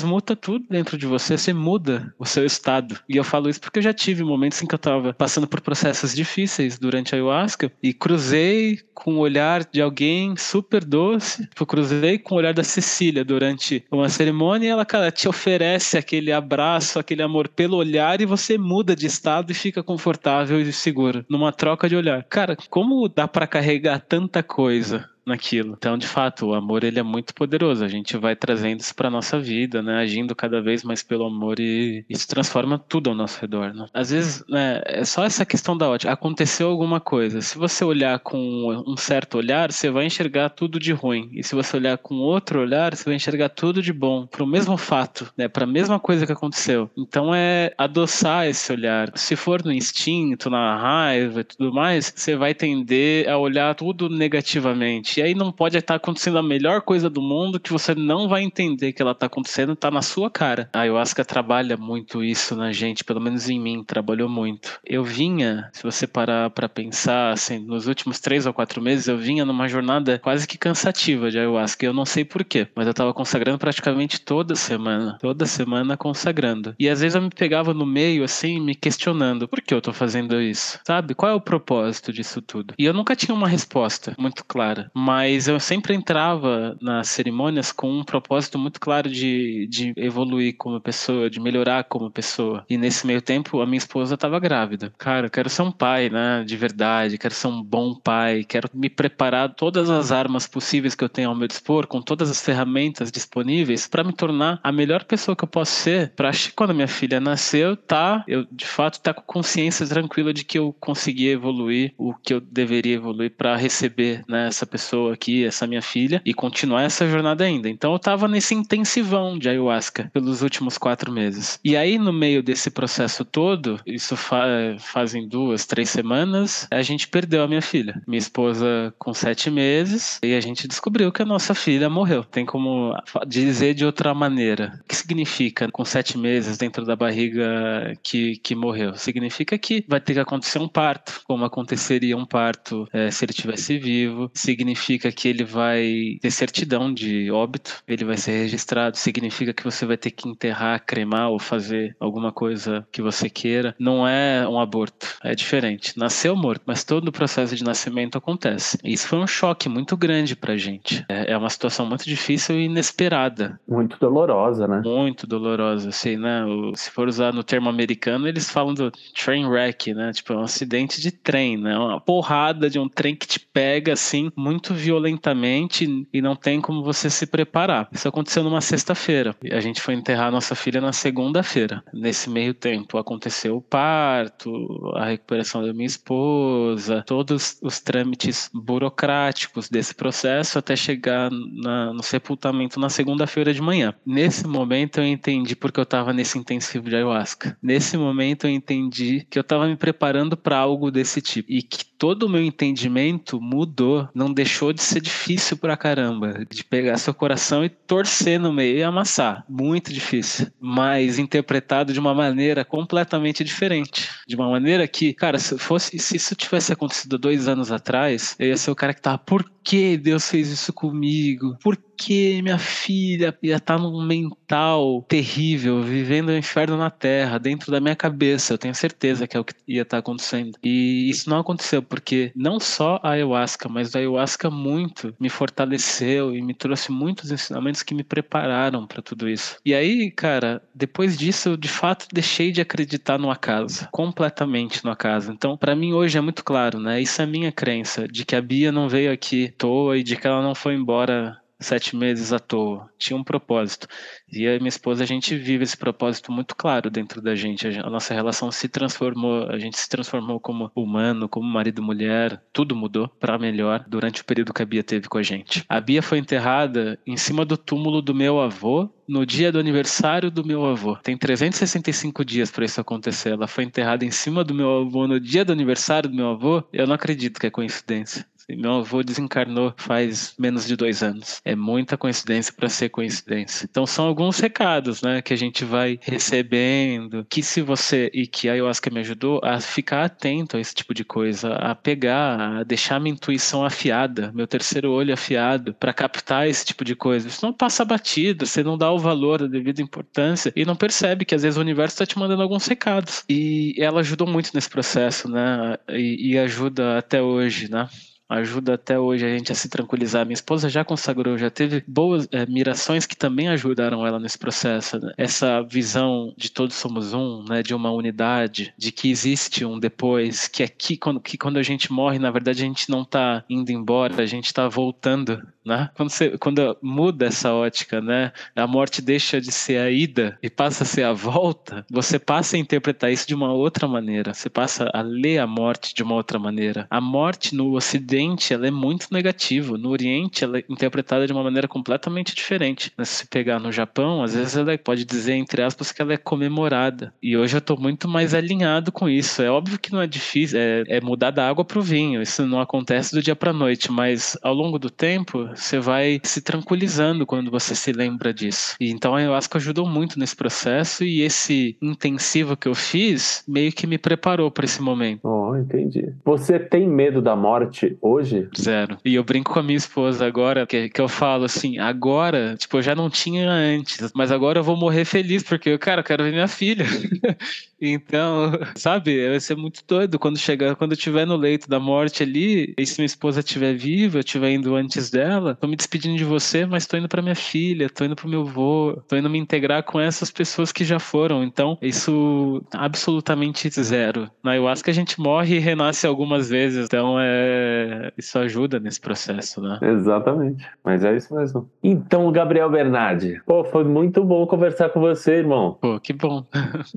transmuta tudo dentro de você, você muda o seu estado. E eu falo isso porque eu já tive momentos em que eu estava passando por processos difíceis durante a ayahuasca e cruzei com o olhar de alguém super doce, eu cruzei com o olhar da Cecília durante uma cerimônia e ela, cara, te oferece aquele abraço, aquele amor pelo olhar e você muda de estado e fica confortável e seguro numa troca de olhar. Cara, como dá para carregar tanta coisa naquilo. Então, de fato, o amor ele é muito poderoso. A gente vai trazendo isso para nossa vida, né? Agindo cada vez mais pelo amor e isso transforma tudo ao nosso redor, né? Às vezes, né, é só essa questão da ótica. Aconteceu alguma coisa. Se você olhar com um certo olhar, você vai enxergar tudo de ruim. E se você olhar com outro olhar, você vai enxergar tudo de bom, para o mesmo fato, né? Para a mesma coisa que aconteceu. Então é adoçar esse olhar. Se for no instinto, na raiva e tudo mais, você vai tender a olhar tudo negativamente e aí não pode estar acontecendo a melhor coisa do mundo que você não vai entender que ela está acontecendo, está na sua cara. A ayahuasca trabalha muito isso na gente, pelo menos em mim, trabalhou muito. Eu vinha, se você parar para pensar, assim, nos últimos três ou quatro meses, eu vinha numa jornada quase que cansativa de ayahuasca. Eu não sei porquê, mas eu estava consagrando praticamente toda semana, toda semana consagrando. E às vezes eu me pegava no meio, assim, me questionando: por que eu estou fazendo isso? Sabe? Qual é o propósito disso tudo? E eu nunca tinha uma resposta muito clara mas eu sempre entrava nas cerimônias com um propósito muito claro de, de evoluir como pessoa, de melhorar como pessoa. E nesse meio tempo, a minha esposa estava grávida. Cara, eu quero ser um pai, né? De verdade, quero ser um bom pai, quero me preparar todas as armas possíveis que eu tenho ao meu dispor, com todas as ferramentas disponíveis, para me tornar a melhor pessoa que eu posso ser, para quando minha filha nasceu, tá, eu de fato tá com consciência tranquila de que eu consegui evoluir o que eu deveria evoluir para receber, né, essa pessoa pessoa aqui, essa minha filha, e continuar essa jornada ainda. Então eu tava nesse intensivão de ayahuasca pelos últimos quatro meses. E aí, no meio desse processo todo, isso fa fazem duas, três semanas, a gente perdeu a minha filha. Minha esposa com sete meses, e a gente descobriu que a nossa filha morreu. Tem como dizer de outra maneira. O que significa com sete meses dentro da barriga que, que morreu? Significa que vai ter que acontecer um parto, como aconteceria um parto é, se ele tivesse vivo. Significa que ele vai ter certidão de óbito, ele vai ser registrado. Significa que você vai ter que enterrar, cremar ou fazer alguma coisa que você queira. Não é um aborto, é diferente. Nasceu morto, mas todo o processo de nascimento acontece. Isso foi um choque muito grande pra gente. É, é uma situação muito difícil e inesperada. Muito dolorosa, né? Muito dolorosa, assim, né? Se for usar no termo americano, eles falam do train wreck, né? Tipo, é um acidente de trem, né? Uma porrada de um trem que te pega, assim, muito violentamente e não tem como você se preparar. Isso aconteceu numa sexta-feira. A gente foi enterrar nossa filha na segunda-feira. Nesse meio tempo aconteceu o parto, a recuperação da minha esposa, todos os trâmites burocráticos desse processo até chegar na, no sepultamento na segunda-feira de manhã. Nesse momento eu entendi porque eu estava nesse intensivo de ayahuasca. Nesse momento eu entendi que eu estava me preparando para algo desse tipo e que todo o meu entendimento mudou, não deixou de ser difícil pra caramba, de pegar seu coração e torcer no meio e amassar. Muito difícil, mas interpretado de uma maneira completamente diferente. De uma maneira que, cara, se fosse se isso tivesse acontecido dois anos atrás, eu ia ser o cara que tava, por que Deus fez isso comigo? Por que minha filha ia estar tá num mental terrível, vivendo o um inferno na terra, dentro da minha cabeça? Eu tenho certeza que é o que ia estar tá acontecendo. E isso não aconteceu, porque não só a ayahuasca, mas a ayahuasca muito me fortaleceu e me trouxe muitos ensinamentos que me prepararam para tudo isso. E aí, cara, depois disso, eu de fato deixei de acreditar no acaso, completamente no acaso. Então, para mim hoje é muito claro, né? Isso é minha crença, de que a Bia não veio aqui toa e de que ela não foi embora sete meses à toa. Tinha um propósito. E a minha esposa, a gente vive esse propósito muito claro dentro da gente. A nossa relação se transformou, a gente se transformou como humano, como marido e mulher. Tudo mudou para melhor durante o período que a Bia teve com a gente. A Bia foi enterrada em cima do túmulo do meu avô, no dia do aniversário do meu avô. Tem 365 dias para isso acontecer. Ela foi enterrada em cima do meu avô no dia do aniversário do meu avô. Eu não acredito que é coincidência. Meu avô desencarnou faz menos de dois anos. É muita coincidência para ser coincidência. Então são alguns recados, né, que a gente vai recebendo. Que se você e que a ayahuasca me ajudou a ficar atento a esse tipo de coisa, a pegar, a deixar minha intuição afiada, meu terceiro olho afiado, para captar esse tipo de coisa. Isso não passa batido, você não dá o valor, a devida importância e não percebe que às vezes o universo está te mandando alguns recados. E ela ajudou muito nesse processo, né? E, e ajuda até hoje, né? Ajuda até hoje a gente a se tranquilizar. Minha esposa já consagrou, já teve boas é, mirações que também ajudaram ela nesse processo. Né? Essa visão de todos somos um, né? de uma unidade, de que existe um depois, que aqui, quando, que quando a gente morre, na verdade a gente não está indo embora, a gente está voltando né? Quando, você, quando muda essa ótica, né? A morte deixa de ser a ida e passa a ser a volta, você passa a interpretar isso de uma outra maneira. Você passa a ler a morte de uma outra maneira. A morte no Ocidente ela é muito negativa. No Oriente ela é interpretada de uma maneira completamente diferente. Se pegar no Japão, às vezes ela pode dizer entre aspas que ela é comemorada. E hoje eu estou muito mais alinhado com isso. É óbvio que não é difícil, é, é mudar da água para o vinho. Isso não acontece do dia para noite, mas ao longo do tempo você vai se tranquilizando quando você se lembra disso. E então a ayahuasca ajudou muito nesse processo e esse intensivo que eu fiz meio que me preparou para esse momento. Oh, entendi. Você tem medo da morte hoje? Zero. E eu brinco com a minha esposa agora, que, que eu falo assim, agora, tipo, eu já não tinha antes, mas agora eu vou morrer feliz, porque, cara, eu quero ver minha filha. então, sabe, vai ser muito doido quando chegar, quando eu estiver no leito da morte ali, e se minha esposa estiver viva, eu estiver indo antes dela, tô me despedindo de você, mas tô indo para minha filha, tô indo pro meu avô, tô indo me integrar com essas pessoas que já foram. Então, isso absolutamente zero. Na ayahuasca a gente morre e renasce algumas vezes, então é, isso ajuda nesse processo, né? Exatamente. Mas é isso mesmo. Então, Gabriel Bernardi, pô, foi muito bom conversar com você, irmão. Pô, que bom.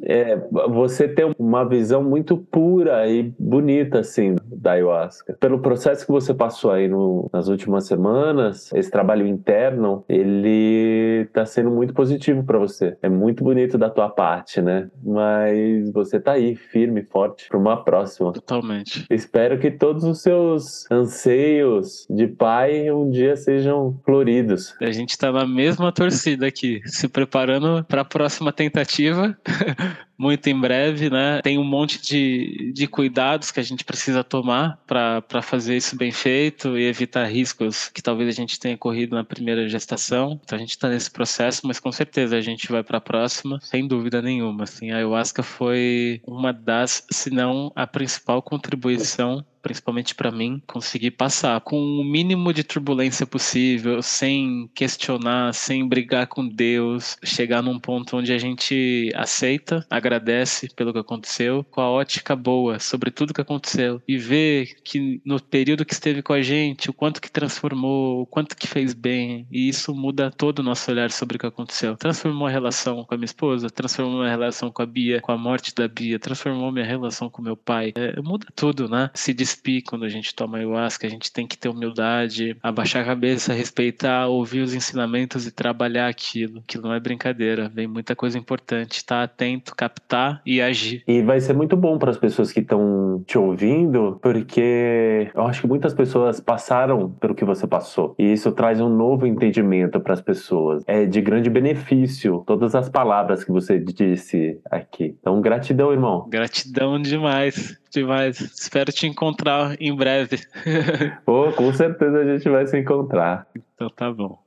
é, você tem uma visão muito pura e bonita, assim, da ayahuasca. Pelo processo que você passou aí no, nas últimas semanas, esse trabalho interno, ele tá sendo muito positivo para você. É muito bonito da tua parte, né? Mas você tá aí, firme, forte, para uma próxima. Totalmente. Espero que todos os seus anseios de pai um dia sejam floridos. A gente tá na mesma torcida aqui, se preparando para a próxima tentativa. muito em breve, né? Tem um monte de, de cuidados que a gente precisa tomar para fazer isso bem feito e evitar riscos que talvez a gente tenha corrido na primeira gestação. Então a gente está nesse processo, mas com certeza a gente vai para a próxima, sem dúvida nenhuma. Assim, a ayahuasca foi uma das, se não a principal contribuição principalmente para mim, conseguir passar com o mínimo de turbulência possível, sem questionar, sem brigar com Deus, chegar num ponto onde a gente aceita, agradece pelo que aconteceu, com a ótica boa sobre tudo que aconteceu e ver que no período que esteve com a gente, o quanto que transformou, o quanto que fez bem, e isso muda todo o nosso olhar sobre o que aconteceu. Transformou a relação com a minha esposa, transformou a relação com a Bia, com a morte da Bia, transformou minha relação com meu pai. É, muda tudo, né? Se quando a gente toma ayahuasca, a gente tem que ter humildade, abaixar a cabeça, respeitar, ouvir os ensinamentos e trabalhar aquilo. Aquilo não é brincadeira, vem muita coisa importante. Estar tá atento, captar e agir. E vai ser muito bom para as pessoas que estão te ouvindo, porque eu acho que muitas pessoas passaram pelo que você passou. E isso traz um novo entendimento para as pessoas. É de grande benefício todas as palavras que você disse aqui. Então, gratidão, irmão. Gratidão demais demais. Espero te encontrar em breve. Pô, com certeza a gente vai se encontrar. Então tá bom.